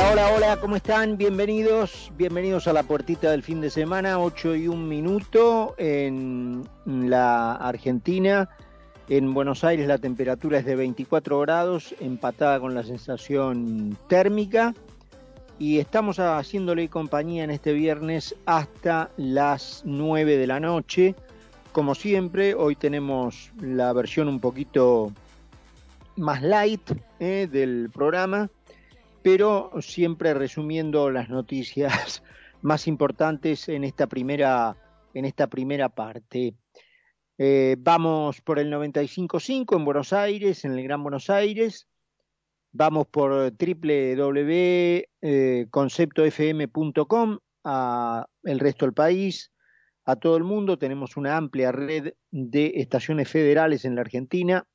Hola, hola, ¿cómo están? Bienvenidos, bienvenidos a la puertita del fin de semana, 8 y un minuto en la Argentina. En Buenos Aires la temperatura es de 24 grados, empatada con la sensación térmica. Y estamos haciéndole compañía en este viernes hasta las 9 de la noche. Como siempre, hoy tenemos la versión un poquito más light eh, del programa pero siempre resumiendo las noticias más importantes en esta primera, en esta primera parte. Eh, vamos por el 95.5 en Buenos Aires, en el Gran Buenos Aires. Vamos por www.conceptofm.com a el resto del país, a todo el mundo. Tenemos una amplia red de estaciones federales en la Argentina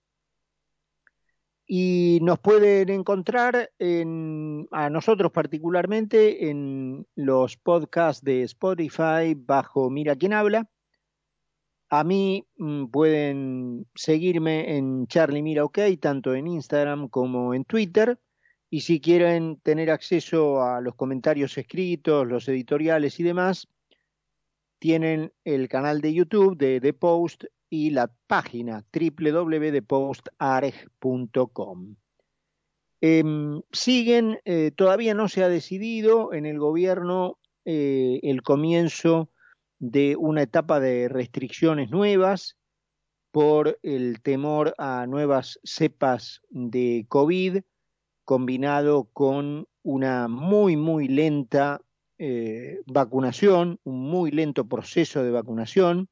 y nos pueden encontrar en, a nosotros particularmente en los podcasts de Spotify bajo Mira quién habla. A mí mm, pueden seguirme en Charlie Mira OK, tanto en Instagram como en Twitter. Y si quieren tener acceso a los comentarios escritos, los editoriales y demás, tienen el canal de YouTube de The Post y la página www.postareg.com. Em, siguen, eh, todavía no se ha decidido en el gobierno eh, el comienzo de una etapa de restricciones nuevas por el temor a nuevas cepas de COVID, combinado con una muy, muy lenta eh, vacunación, un muy lento proceso de vacunación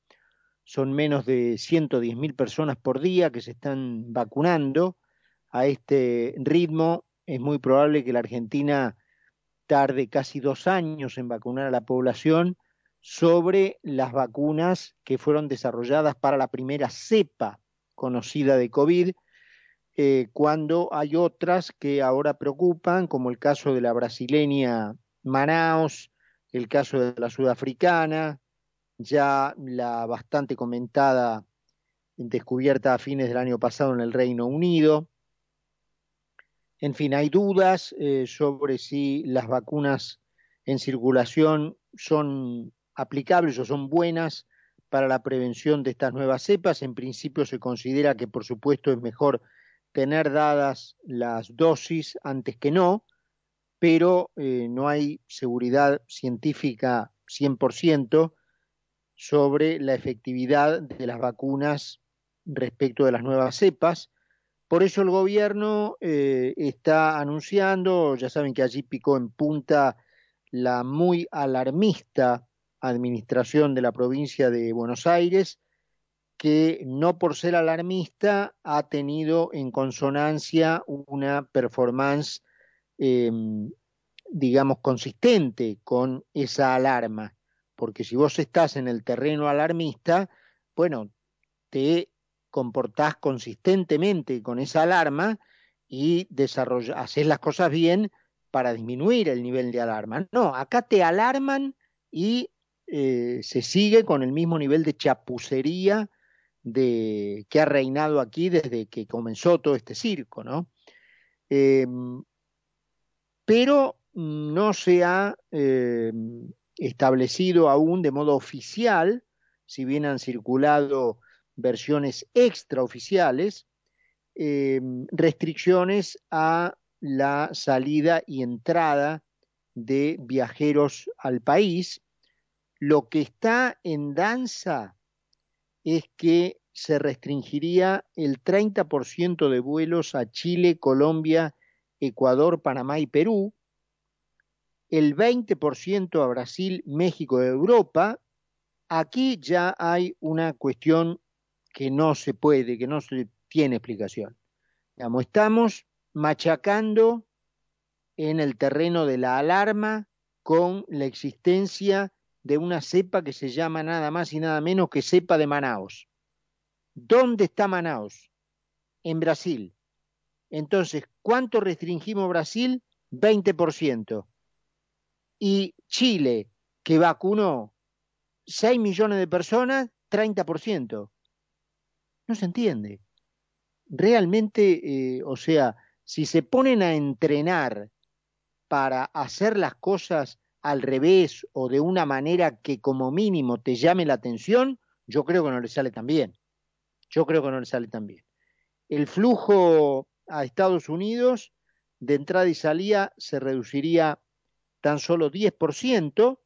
son menos de 110 mil personas por día que se están vacunando. A este ritmo es muy probable que la Argentina tarde casi dos años en vacunar a la población sobre las vacunas que fueron desarrolladas para la primera cepa conocida de COVID, eh, cuando hay otras que ahora preocupan, como el caso de la brasileña Manaus, el caso de la sudafricana, ya la bastante comentada descubierta a fines del año pasado en el Reino Unido. En fin, hay dudas eh, sobre si las vacunas en circulación son aplicables o son buenas para la prevención de estas nuevas cepas. En principio se considera que, por supuesto, es mejor tener dadas las dosis antes que no, pero eh, no hay seguridad científica 100% sobre la efectividad de las vacunas respecto de las nuevas cepas. Por eso el gobierno eh, está anunciando, ya saben que allí picó en punta la muy alarmista administración de la provincia de Buenos Aires, que no por ser alarmista ha tenido en consonancia una performance, em, digamos, consistente con esa alarma porque si vos estás en el terreno alarmista, bueno, te comportás consistentemente con esa alarma y haces las cosas bien para disminuir el nivel de alarma. No, acá te alarman y eh, se sigue con el mismo nivel de chapucería de, que ha reinado aquí desde que comenzó todo este circo, ¿no? Em, pero no se ha em, establecido aún de modo oficial, si bien han circulado versiones extraoficiales, eh, restricciones a la salida y entrada de viajeros al país. Lo que está en danza es que se restringiría el 30% de vuelos a Chile, Colombia, Ecuador, Panamá y Perú, el 20% a Brasil, México Europa, aquí ya hay una cuestión que no se puede, que no se tiene explicación. estamos machacando en el terreno de la alarma con la existencia de una cepa que se llama nada más y nada menos que cepa de Manaos. ¿Dónde está Manaos? En Brasil. Entonces, ¿cuánto restringimos Brasil? 20% y Chile, que vacunó 6 millones de personas, 30%. No se entiende. Realmente, eh, o sea, si se ponen a entrenar para hacer las cosas al revés o de una manera que como mínimo te llame la atención, yo creo que no le sale tan bien. Yo creo que no le sale tan bien. El flujo a Estados Unidos de entrada y salida se reduciría tan solo 10%,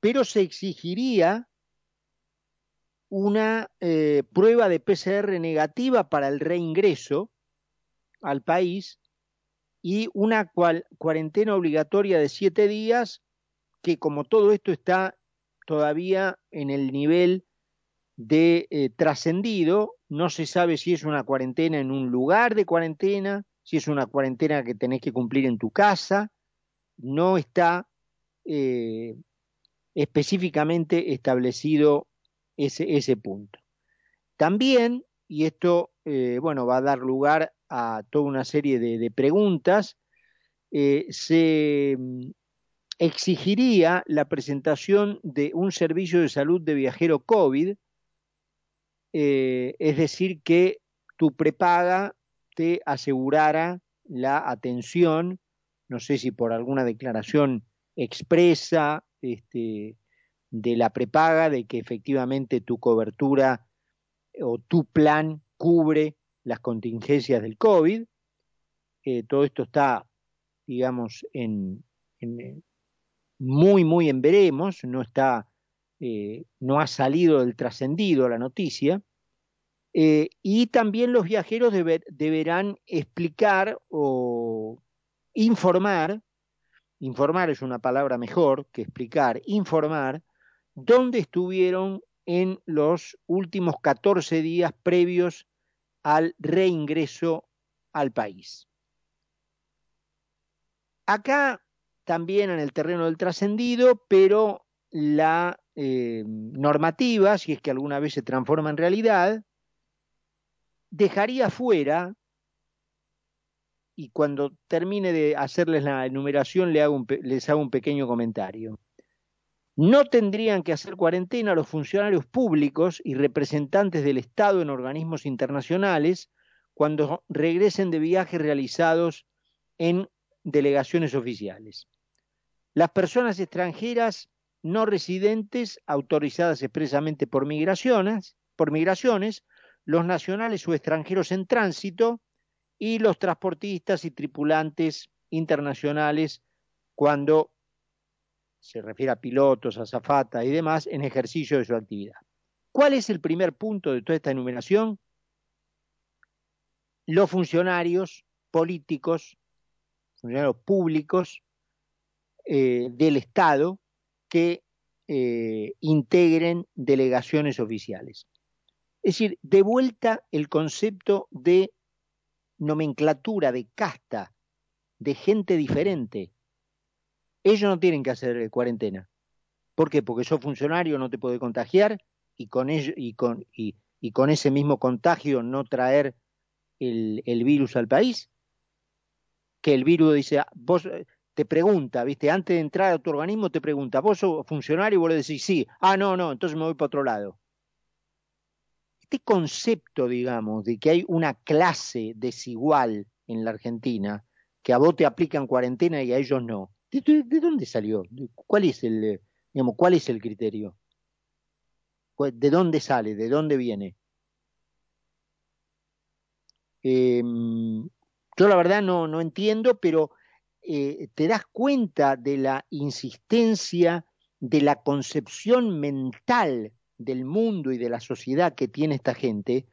pero se exigiría una eh, prueba de PCR negativa para el reingreso al país y una cuarentena obligatoria de siete días que como todo esto está todavía en el nivel de eh, trascendido, no se sabe si es una cuarentena en un lugar de cuarentena, si es una cuarentena que tenés que cumplir en tu casa, no está eh, específicamente establecido ese, punto. También, y esto eh, bueno, va a dar lugar a toda una serie de, preguntas, eh, se mm, exigiría la presentación de un servicio de salud de viajero COVID, es decir, que tu prepaga te asegurara la atención, no sé si por alguna declaración expresa este, de la prepaga, de que efectivamente tu cobertura o tu plan cubre las contingencias del COVID. Eh, todo esto está, digamos, en, muy, muy en veremos, no está, eh, no ha salido del trascendido la noticia. Eh, y también los viajeros deberán explicar o informar, informar es una palabra mejor que explicar, informar, dónde estuvieron en los últimos 14 días previos al reingreso al país. Acá también en el terreno del trascendido, pero la eh, normativa, si es que alguna vez se transforma en realidad, dejaría fuera, y cuando termine de hacerles la enumeración les hago un pequeño comentario. No tendrían que hacer cuarentena los funcionarios públicos y representantes del Estado en organismos internacionales cuando regresen de viajes realizados en delegaciones oficiales. Las personas extranjeras no residentes autorizadas expresamente por migraciones, por migraciones los nacionales o extranjeros en tránsito y los transportistas y tripulantes internacionales cuando se refiere a pilotos, azafatas y demás en ejercicio de su actividad. ¿Cuál es el primer punto de toda esta enumeración? Los funcionarios políticos, funcionarios públicos eh, del Estado que eh, integren delegaciones oficiales. Es decir, de vuelta el concepto de nomenclatura, de casta, de gente diferente. Ellos no tienen que hacer cuarentena. ¿Por qué? Porque sos funcionario, no te puede contagiar y con, ello, y con, y, con ese mismo contagio no traer el, el, virus al país. Que el virus dice, vos te pregunta, ¿viste? Antes de entrar a tu organismo te pregunta, ¿vos sos funcionario? Y vos le decís, sí. Ah, no, no, entonces me voy para otro lado este concepto, digamos, de que hay una clase desigual en la Argentina, que a vos te aplican cuarentena y a ellos no, ¿de, dónde salió? ¿Cuál es el, digamos, cuál es el criterio? ¿De dónde sale? ¿De dónde viene? Em, yo la verdad no, no entiendo, pero eh, te das cuenta de la insistencia, de la concepción mental del mundo y de la sociedad que tiene esta gente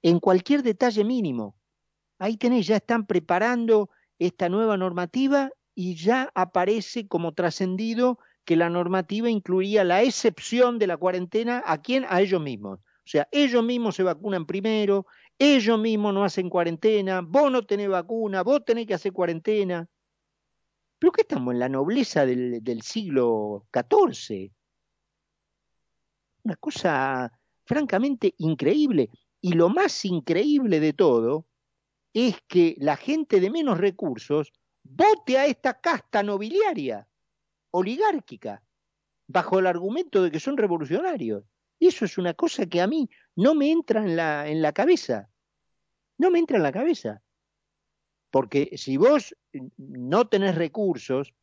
en cualquier detalle mínimo. Ahí tenés, ya están preparando esta nueva normativa y ya aparece como trascendido que la normativa incluía la excepción de la cuarentena a quién? A ellos mismos. O sea, ellos mismos se vacunan primero, ellos mismos no hacen cuarentena, vos no tenés vacuna, vos tenés que hacer cuarentena. ¿Pero qué estamos en la nobleza del, del siglo XIV? Una cosa francamente increíble. Y lo más increíble de todo es que la gente de menos recursos vote a esta casta nobiliaria, oligárquica, bajo el argumento de que son revolucionarios. Eso es una cosa que a mí no me entra en la, en la cabeza. No me entra en la cabeza. Porque si vos no tenés recursos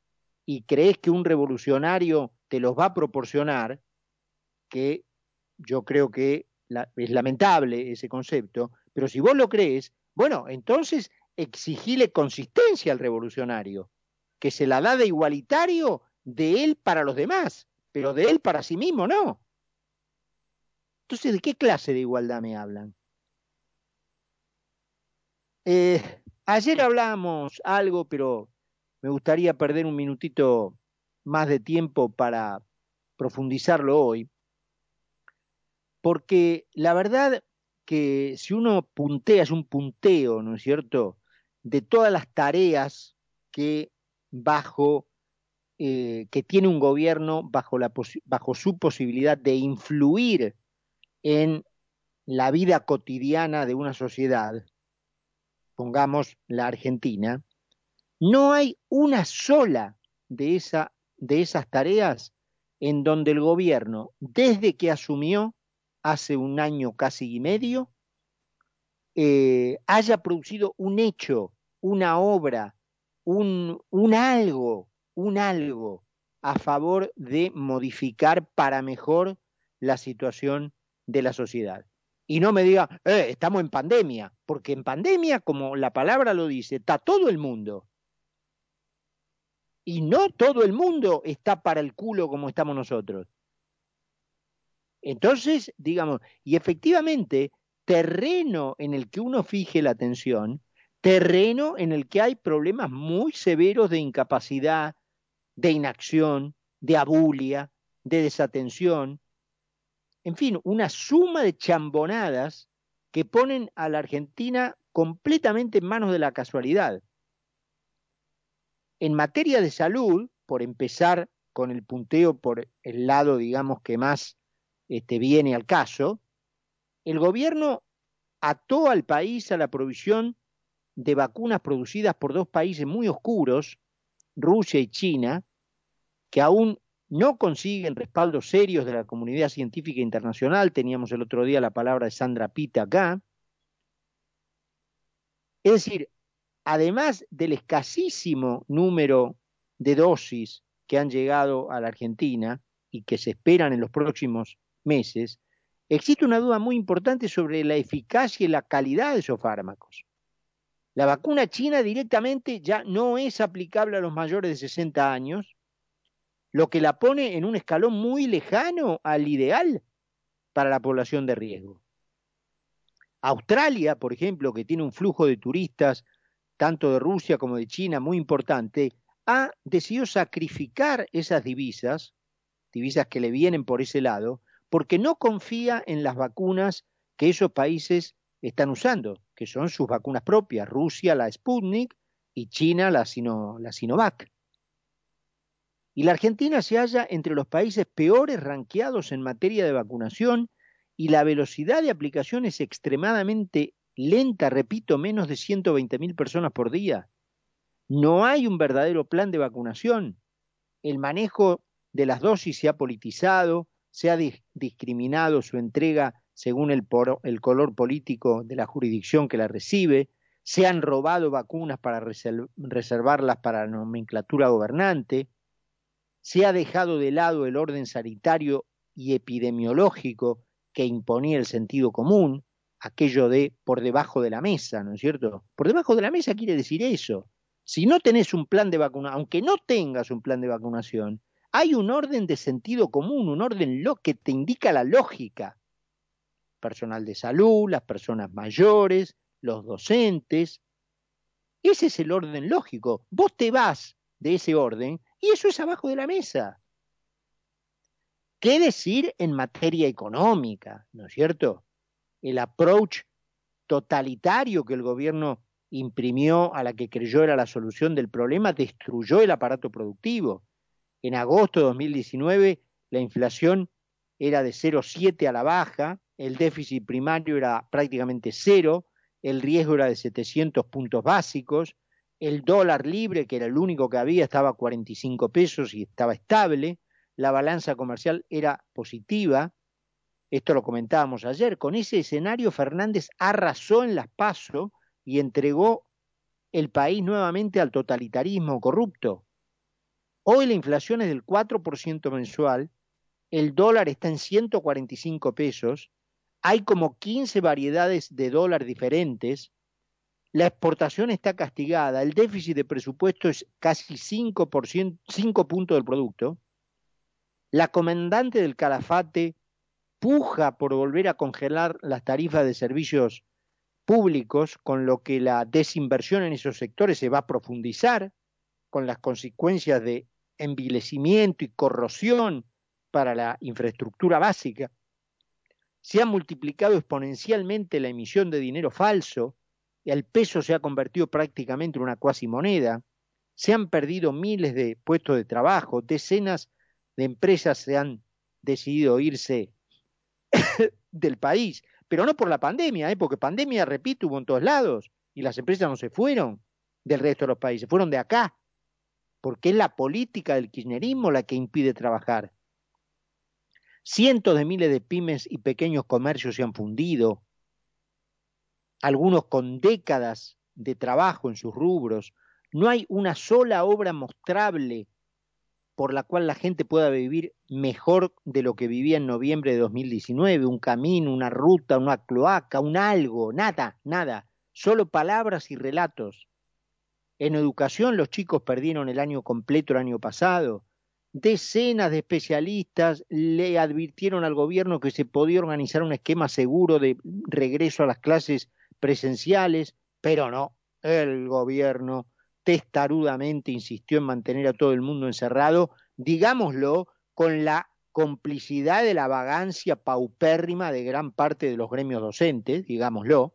y crees que un revolucionario te los va a proporcionar, que yo creo que es lamentable ese concepto, pero si vos lo crees, bueno, entonces exigile consistencia al revolucionario, que se la da de igualitario de él para los demás, pero de él para sí mismo no. Entonces, ¿de qué clase de igualdad me hablan? Eh, ayer hablábamos algo, pero me gustaría perder un minutito más de tiempo para profundizarlo hoy, porque la verdad que si uno puntea, es un punteo, ¿no es cierto?, de todas las tareas que bajo eh, que tiene un gobierno bajo, bajo su posibilidad de influir en la vida cotidiana de una sociedad, pongamos la Argentina, no hay una sola de, esa, de esas tareas en donde el gobierno, desde que asumió hace un año casi y medio, eh, haya producido un hecho, una obra, un, un algo, un algo a favor de modificar para mejor la situación de la sociedad. Y no me diga, eh, estamos en pandemia, porque en pandemia, como la palabra lo dice, está todo el mundo. Y no todo el mundo está para el culo como estamos nosotros. Entonces, digamos, y efectivamente, terreno en el que uno fije la atención, terreno en el que hay problemas muy severos de incapacidad, de inacción, de abulia, de desatención, en fin, una suma de chambonadas que ponen a la Argentina completamente en manos de la casualidad. En materia de salud, por empezar con el punteo por el lado, digamos, que más este, viene al caso, el gobierno ató al país a la provisión de vacunas producidas por dos países muy oscuros, Rusia y China, que aún no consiguen respaldos serios de la comunidad científica internacional. Teníamos el otro día la palabra de Sandra Pita acá. Es decir, además del escasísimo número de dosis que han llegado a la Argentina y que se esperan en los próximos meses, existe una duda muy importante sobre la eficacia y la calidad de esos fármacos. La vacuna china directamente ya no es aplicable a los mayores de 60 años, lo que la pone en un escalón muy lejano al ideal para la población de riesgo. Australia, por ejemplo, que tiene un flujo de turistas tanto de Rusia como de China muy importante, ha decidido sacrificar esas divisas, divisas que le vienen por ese lado, porque no confía en las vacunas que esos países están usando, que son sus vacunas propias, Rusia la Sputnik y China la, la Sinovac. Y la Argentina se halla entre los países peores ranqueados en materia de vacunación y la velocidad de aplicación es extremadamente lenta, repito, menos de 120 mil personas por día. No hay un verdadero plan de vacunación. El manejo de las dosis se ha politizado, se ha discriminado su entrega según el, el color político de la jurisdicción que la recibe, se han robado vacunas para reservarlas para la nomenclatura gobernante, se ha dejado de lado el orden sanitario y epidemiológico que imponía el sentido común, aquello de por debajo de la mesa, ¿no es cierto? Por debajo de la mesa quiere decir eso. Si no tenés un plan de vacunación, aunque no tengas un plan de vacunación, hay un orden de sentido común, un orden lo que te indica la lógica. Personal de salud, las personas mayores, los docentes. Ese es el orden lógico. Vos te vas de ese orden y eso es abajo de la mesa. ¿Qué decir en materia económica? ¿No es cierto? El approach totalitario que el gobierno imprimió a la que creyó era la solución del problema destruyó el aparato productivo. En agosto de 2019 la inflación era de 0,7 a la baja, el déficit primario era prácticamente cero, el riesgo era de 700 puntos básicos, el dólar libre, que era el único que había, estaba a 45 pesos y estaba estable, la balanza comercial era positiva, esto lo comentábamos ayer, con ese escenario Fernández arrasó en las PASO y entregó el país nuevamente al totalitarismo corrupto. Hoy la inflación es del 4% mensual, el dólar está en 145 pesos, hay como 15 variedades de dólar diferentes, la exportación está castigada, el déficit de presupuesto es casi 5%, 5 puntos del producto, la comandante del calafate puja por volver a congelar las tarifas de servicios públicos, con lo que la desinversión en esos sectores se va a profundizar, con las consecuencias de envilecimiento y corrosión para la infraestructura básica. Se ha multiplicado exponencialmente la emisión de dinero falso, y el peso se ha convertido prácticamente en una cuasi moneda. Se han perdido miles de puestos de trabajo, decenas de empresas se han decidido irse del país, pero no por la pandemia, ¿eh? porque pandemia, repito, hubo en todos lados y las empresas no se fueron del resto de los países, fueron de acá, porque es la política del kirchnerismo la que impide trabajar. Cientos de miles de pymes y pequeños comercios se han fundido, algunos con décadas de trabajo en sus rubros. No hay una sola obra mostrable por la cual la gente pueda vivir mejor de lo que vivía en noviembre de 2019, un camino, una ruta, una cloaca, un algo, nada, nada, solo palabras y relatos. En educación los chicos perdieron el año completo el año pasado. Decenas de especialistas le advirtieron al gobierno que se podía organizar un esquema seguro de regreso a las clases presenciales, pero no, el gobierno testarudamente insistió en mantener a todo el mundo encerrado, digámoslo, con la complicidad de la vagancia paupérrima de gran parte de los gremios docentes, digámoslo,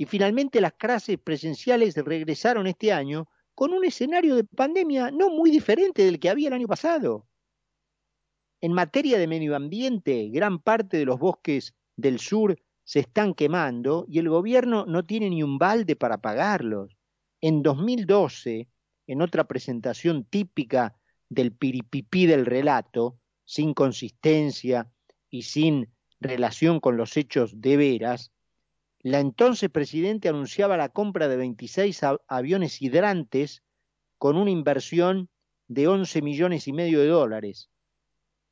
y finalmente las clases presenciales regresaron este año con un escenario de pandemia no muy diferente del que había el año pasado. En materia de medio ambiente, gran parte de los bosques del sur se están quemando y el gobierno no tiene ni un balde para pagarlos. En 2012, en otra presentación típica del piripipí del relato, sin consistencia y sin relación con los hechos de veras, la entonces presidente anunciaba la compra de 26 aviones hidrantes con una inversión de 11 millones y medio de dólares.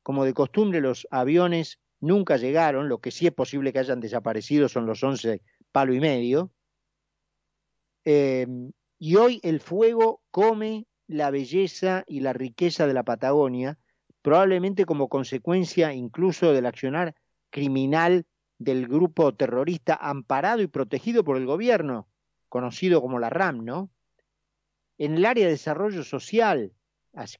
Como de costumbre, los aviones nunca llegaron, lo que sí es posible que hayan desaparecido son los 11 palo y medio. Eh, y hoy el fuego come la belleza y la riqueza de la Patagonia, probablemente como consecuencia incluso del accionar criminal del grupo terrorista amparado y protegido por el gobierno, conocido como la RAM, ¿no? En el área de desarrollo social,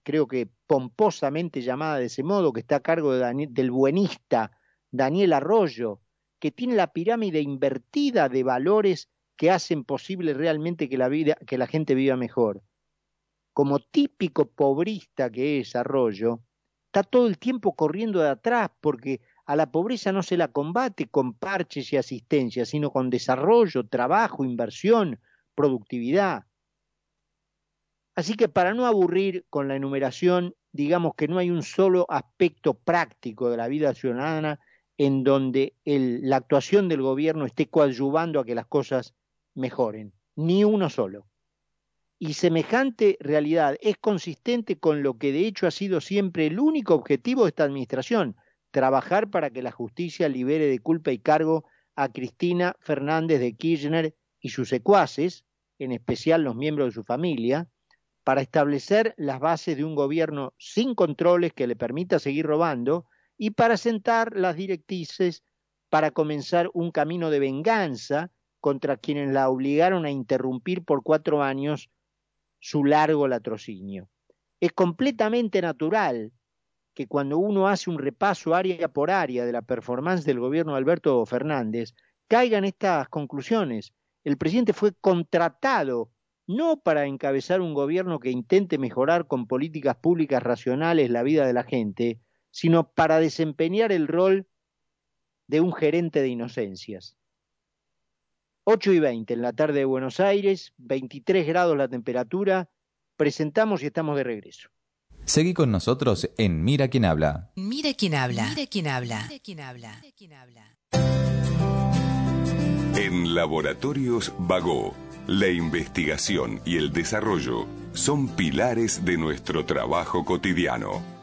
creo que pomposamente llamada de ese modo, que está a cargo de del buenista Daniel Arroyo, que tiene la pirámide invertida de valores que hacen posible realmente que la, vida, que la gente viva mejor. Como típico pobrista que es Arroyo, está todo el tiempo corriendo de atrás porque a la pobreza no se la combate con parches y asistencia, sino con desarrollo, trabajo, inversión, productividad. Así que para no aburrir con la enumeración, digamos que no hay un solo aspecto práctico de la vida ciudadana en donde la actuación del gobierno esté coadyuvando a que las cosas mejoren, ni uno solo. Y semejante realidad es consistente con lo que de hecho ha sido siempre el único objetivo de esta administración, trabajar para que la justicia libere de culpa y cargo a Cristina Fernández de Kirchner y sus secuaces, en especial los miembros de su familia, para establecer las bases de un gobierno sin controles que le permita seguir robando y para sentar las directrices para comenzar un camino de venganza contra quienes la obligaron a interrumpir por cuatro años su largo latrocinio. Es completamente natural que cuando uno hace un repaso área por área de la performance del gobierno de Alberto Fernández, caigan estas conclusiones. El presidente fue contratado no para encabezar un gobierno que intente mejorar con políticas públicas racionales la vida de la gente, sino para desempeñar el rol de un gerente de inocencias. 8 y 20 en la tarde de Buenos Aires, 23 grados la temperatura, presentamos y estamos de regreso. Seguí con nosotros en Mira quién habla. Mira quién habla. Mira quién habla. Mira quién habla. En Laboratorios Vago La investigación y el desarrollo son pilares de nuestro trabajo cotidiano